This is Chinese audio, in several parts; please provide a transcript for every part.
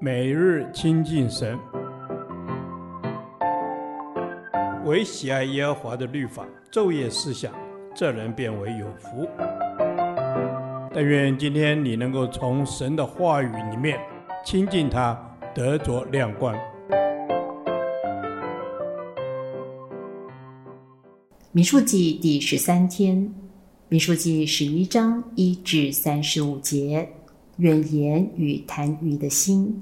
每日亲近神，唯喜爱耶和华的律法，昼夜思想，这人便为有福。但愿今天你能够从神的话语里面亲近他，得着亮光。民数记第十三天，民数记十一章一至三十五节，怨言与贪欲的心。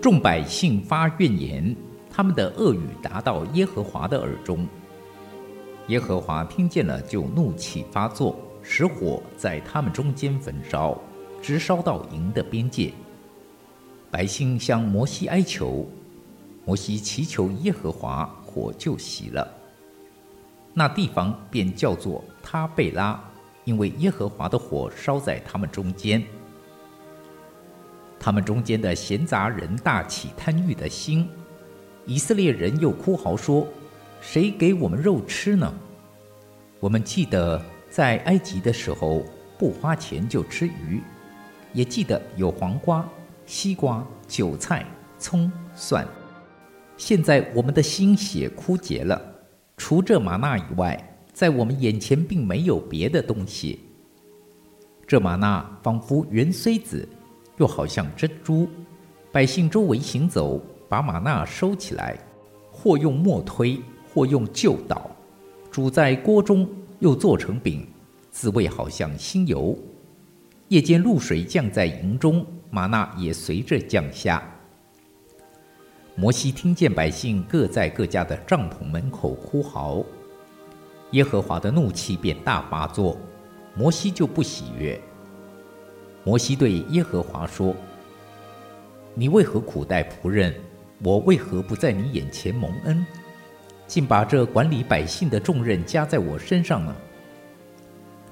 众百姓发怨言，他们的恶语达到耶和华的耳中。耶和华听见了，就怒气发作，使火在他们中间焚烧，直烧到营的边界。百姓向摩西哀求，摩西祈求耶和华，火就熄了。那地方便叫做他贝拉，因为耶和华的火烧在他们中间。他们中间的闲杂人大起贪欲的心，以色列人又哭嚎说：“谁给我们肉吃呢？我们记得在埃及的时候，不花钱就吃鱼，也记得有黄瓜、西瓜、韭菜、葱、蒜。现在我们的心血枯竭了，除这吗哪以外，在我们眼前并没有别的东西。这吗哪仿佛圆锥子。”又好像珍珠，百姓周围行走，把吗哪收起来，或用磨推，或用臼捣，煮在锅中，又做成饼，滋味好像新油。夜间露水降在营中，吗哪也随着降下。摩西听见百姓各在各家的帐篷门口哭嚎，耶和华的怒气便大发作，摩西就不喜悦。摩西对耶和华说：“你为何苦待仆人？我为何不在你眼前蒙恩，竟把这管理百姓的重任加在我身上呢？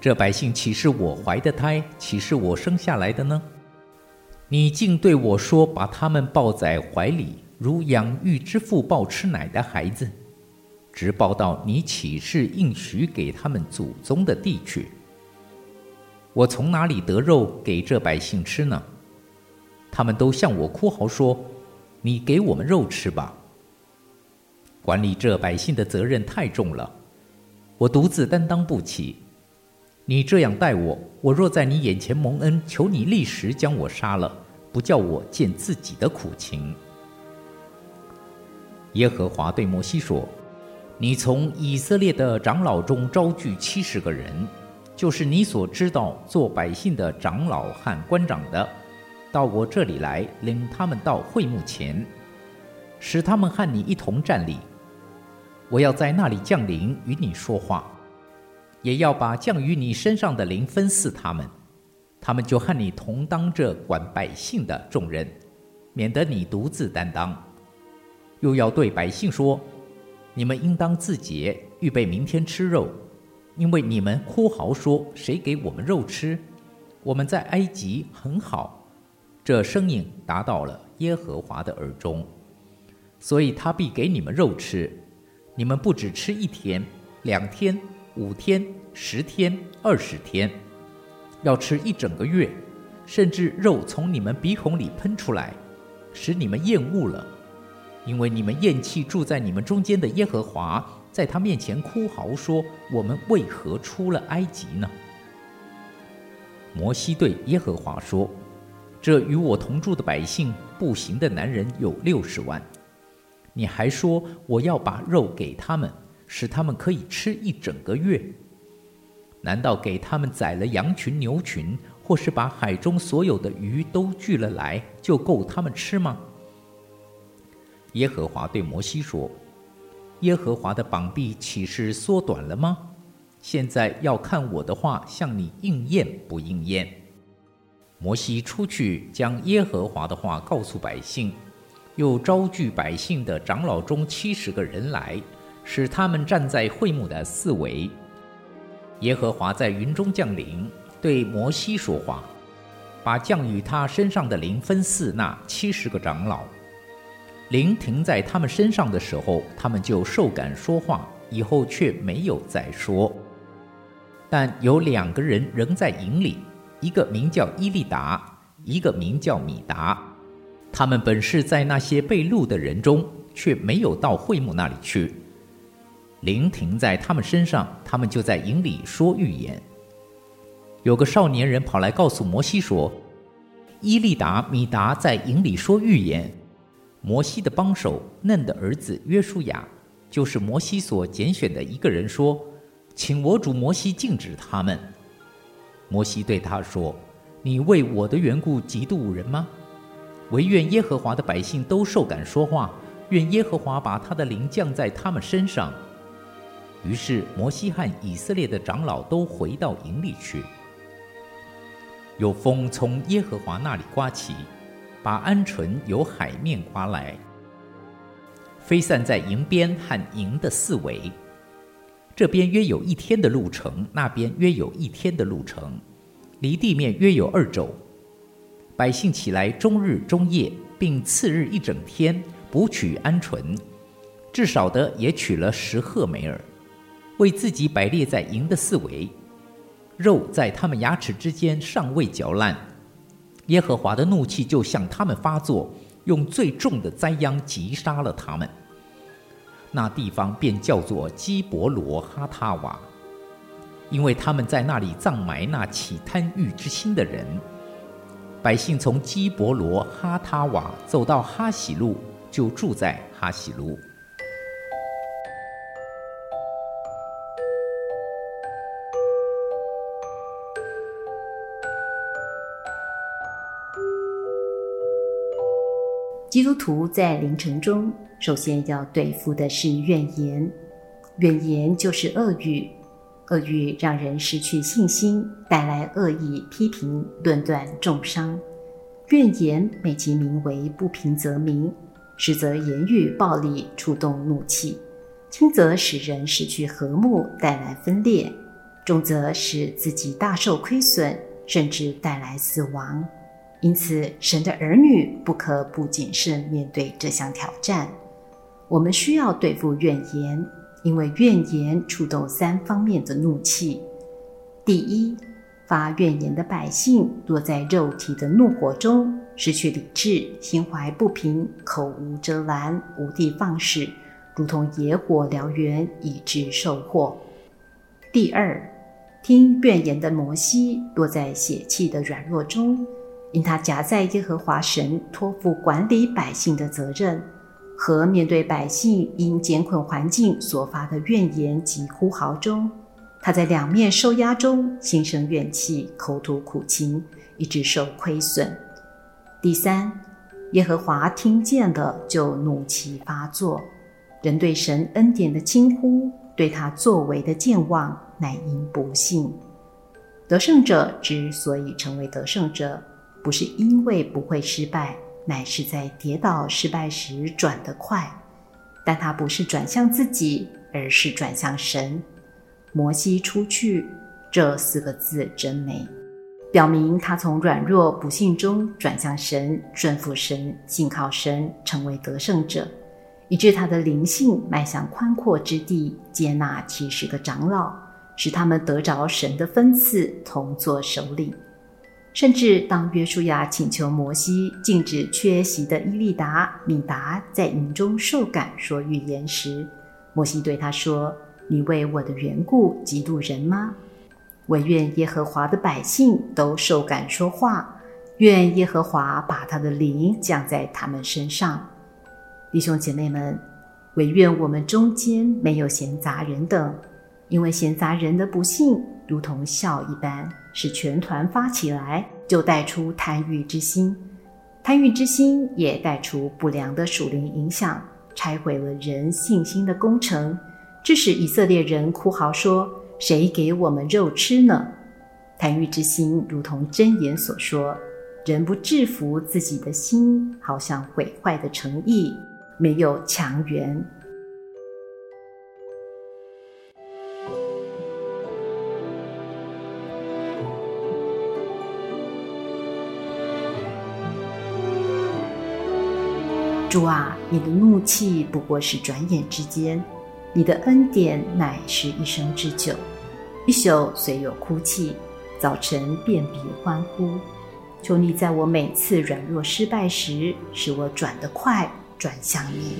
这百姓岂是我怀的胎，岂是我生下来的呢？你竟对我说，把他们抱在怀里，如养育之父抱吃奶的孩子，直抱到你起誓应许给他们祖宗的地去。”我从哪里得肉给这百姓吃呢？他们都向我哭嚎说：“你给我们肉吃吧。”管理这百姓的责任太重了，我独自担当不起。你这样待我，我若在你眼前蒙恩，求你立时将我杀了，不叫我见自己的苦情。耶和华对摩西说：“你从以色列的长老中招聚七十个人。”就是你所知道做百姓的长老和官长的，到我这里来，领他们到会幕前，使他们和你一同站立。我要在那里降临与你说话，也要把降于你身上的灵分赐他们，他们就和你同当这管百姓的重任，免得你独自担当。又要对百姓说：你们应当自洁，预备明天吃肉。因为你们哭嚎说：“谁给我们肉吃？我们在埃及很好。”这声音达到了耶和华的耳中，所以他必给你们肉吃。你们不只吃一天、两天、五天、十天、二十天，要吃一整个月，甚至肉从你们鼻孔里喷出来，使你们厌恶了，因为你们厌弃住在你们中间的耶和华。在他面前哭嚎说：“我们为何出了埃及呢？”摩西对耶和华说：“这与我同住的百姓，步行的男人有六十万。你还说我要把肉给他们，使他们可以吃一整个月？难道给他们宰了羊群、牛群，或是把海中所有的鱼都聚了来，就够他们吃吗？”耶和华对摩西说。耶和华的膀臂岂是缩短了吗？现在要看我的话向你应验不应验。摩西出去将耶和华的话告诉百姓，又招聚百姓的长老中七十个人来，使他们站在会幕的四围。耶和华在云中降临，对摩西说话，把降与他身上的灵分赐那七十个长老。灵停在他们身上的时候，他们就受感说话，以后却没有再说。但有两个人仍在营里，一个名叫伊利达，一个名叫米达。他们本是在那些被录的人中，却没有到会幕那里去。灵停在他们身上，他们就在营里说预言。有个少年人跑来告诉摩西说：“伊利达、米达在营里说预言。摩西的帮手嫩的儿子约书亚，就是摩西所拣选的一个人，说，请我主摩西禁止他们。摩西对他说：你为我的缘故嫉妒人吗？惟愿耶和华的百姓都受感说话，愿耶和华把他的灵降在他们身上。”于是摩西和以色列的长老都回到营里去。有风从耶和华那里刮起，把鹌鹑由海面刮来，飞散在营边和营的四围。这边约有一天的路程，那边约有一天的路程，离地面约有二肘。百姓起来，终日终夜，并次日一整天，捕取鹌鹑，至少的也取了十赫梅尔。为自己摆列在营的四围，肉在他们牙齿之间尚未嚼烂，耶和华的怒气就向他们发作，用最重的灾殃击杀了他们。那地方便叫做基伯罗哈塔瓦，因为他们在那里葬埋那起贪欲之心的人。百姓从基伯罗哈塔瓦走到哈喜路，就住在哈喜路。基督徒在灵程中，首先要对付的是怨言。怨言就是恶语，恶语让人失去信心，带来恶意批评、论断、重伤。怨言美其名为不平则鸣，实则言语暴力触动怒气，轻则使人失去和睦，带来分裂；重则使自己大受亏损，甚至带来死亡。因此，神的儿女不可不谨慎面对这项挑战。我们需要对付怨言，因为怨言触动三方面的怒气。第一，发怨言的百姓落在肉体的怒火中，失去理智，心怀不平，口无遮拦，无的放矢，如同野火燎原，以致受祸。第二，听怨言的摩西落在血气的软弱中。因他夹在耶和华神托付管理百姓的责任，和面对百姓因艰困环境所发的怨言及呼号中，他在两面受压中心生怨气，口吐苦情，以致受亏损。第三，耶和华听见了，就怒气发作。人对神恩典的轻忽，对他作为的健忘，乃因不信。得胜者之所以成为得胜者，不是因为不会失败，乃是在跌倒失败时转得快。但他不是转向自己，而是转向神。摩西出去这四个字真美，表明他从软弱不信中转向神，顺服神，信靠神，成为得胜者，以致他的灵性迈向宽阔之地，接纳七十个长老，使他们得着神的分赐，同作首领。甚至当约书亚请求摩西禁止缺席的伊利达、米达在营中受感说预言时，摩西对他说：“你为我的缘故嫉妒人吗？惟愿耶和华的百姓都受感说话，愿耶和华把他的灵降在他们身上。”弟兄姐妹们，惟愿我们中间没有闲杂人等，因为闲杂人的不幸，如同笑一般。使全团发起来，就带出贪欲之心；贪欲之心也带出不良的属灵影响，拆毁了人信心的工程，致使以色列人哭嚎说：“谁给我们肉吃呢？”贪欲之心如同箴言所说：“人不制服自己的心，好像毁坏的城邑，没有墙垣。”主啊，你的怒气不过是转眼之间，你的恩典乃是一生之久。一宿虽有哭泣，早晨便必欢呼。求你在我每次软弱失败时，使我转得快，转向你。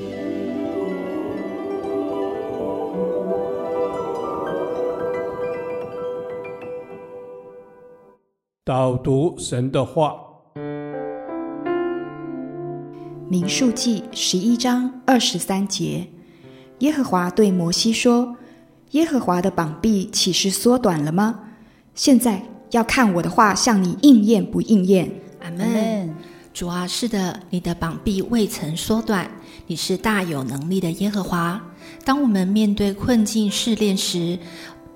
导读神的话，民数记十一章二十三节，耶和华对摩西说：“耶和华的膀臂岂是缩短了吗？现在。”要看我的话向你应验不应验。阿门。主啊，是的，你的膀臂未曾缩短，你是大有能力的耶和华。当我们面对困境试炼时，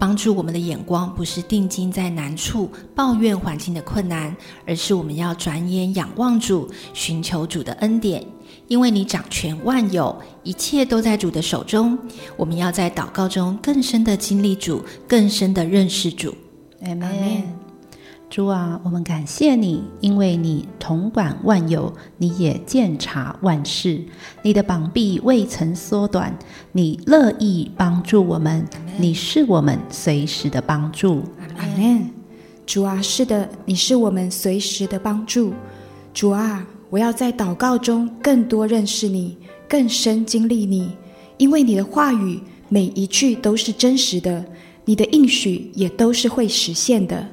帮助我们的眼光不是定睛在难处、抱怨环境的困难，而是我们要转眼仰望主，寻求主的恩典。因为你掌权万有，一切都在主的手中。我们要在祷告中更深的经历主，更深的认识主。阿门。主啊，我们感谢你，因为你统管万有，你也鉴察万事。你的膀臂未曾缩短，你乐意帮助我们，你是我们随时的帮助。阿门。主啊，是的，你是我们随时的帮助。主啊，我要在祷告中更多认识你，更深经历你，因为你的话语每一句都是真实的，你的应许也都是会实现的。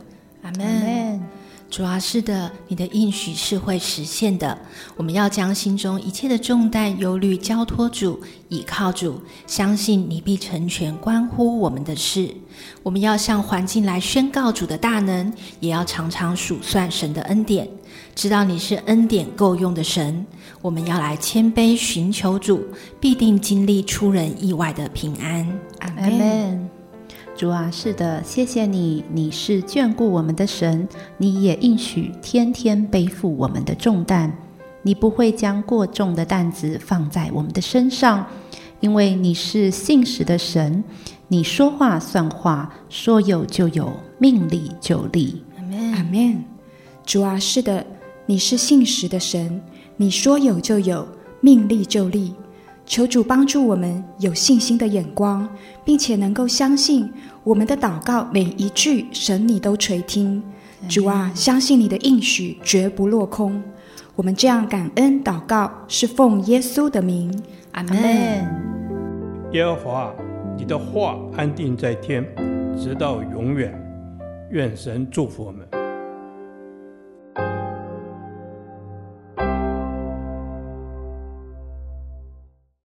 阿门。主啊，是的，你的应许是会实现的。我们要将心中一切的重担、忧虑交托主，倚靠主，相信你必成全关乎我们的事。我们要向环境来宣告主的大能，也要常常数算神的恩典，知道你是恩典够用的神。我们要来谦卑寻求主，必定经历出人意外的平安。阿门。主啊，是的，谢谢你，你是眷顾我们的神，你也应许天天背负我们的重担，你不会将过重的担子放在我们的身上，因为你是信实的神，你说话算话，说有就有，命立就立。阿门，阿门。主啊，是的，你是信实的神，你说有就有，命立就立。求主帮助我们有信心的眼光，并且能够相信我们的祷告每一句神你都垂听。主啊，相信你的应许绝不落空。我们这样感恩祷告，是奉耶稣的名。阿门。耶和华，你的话安定在天，直到永远。愿神祝福我们。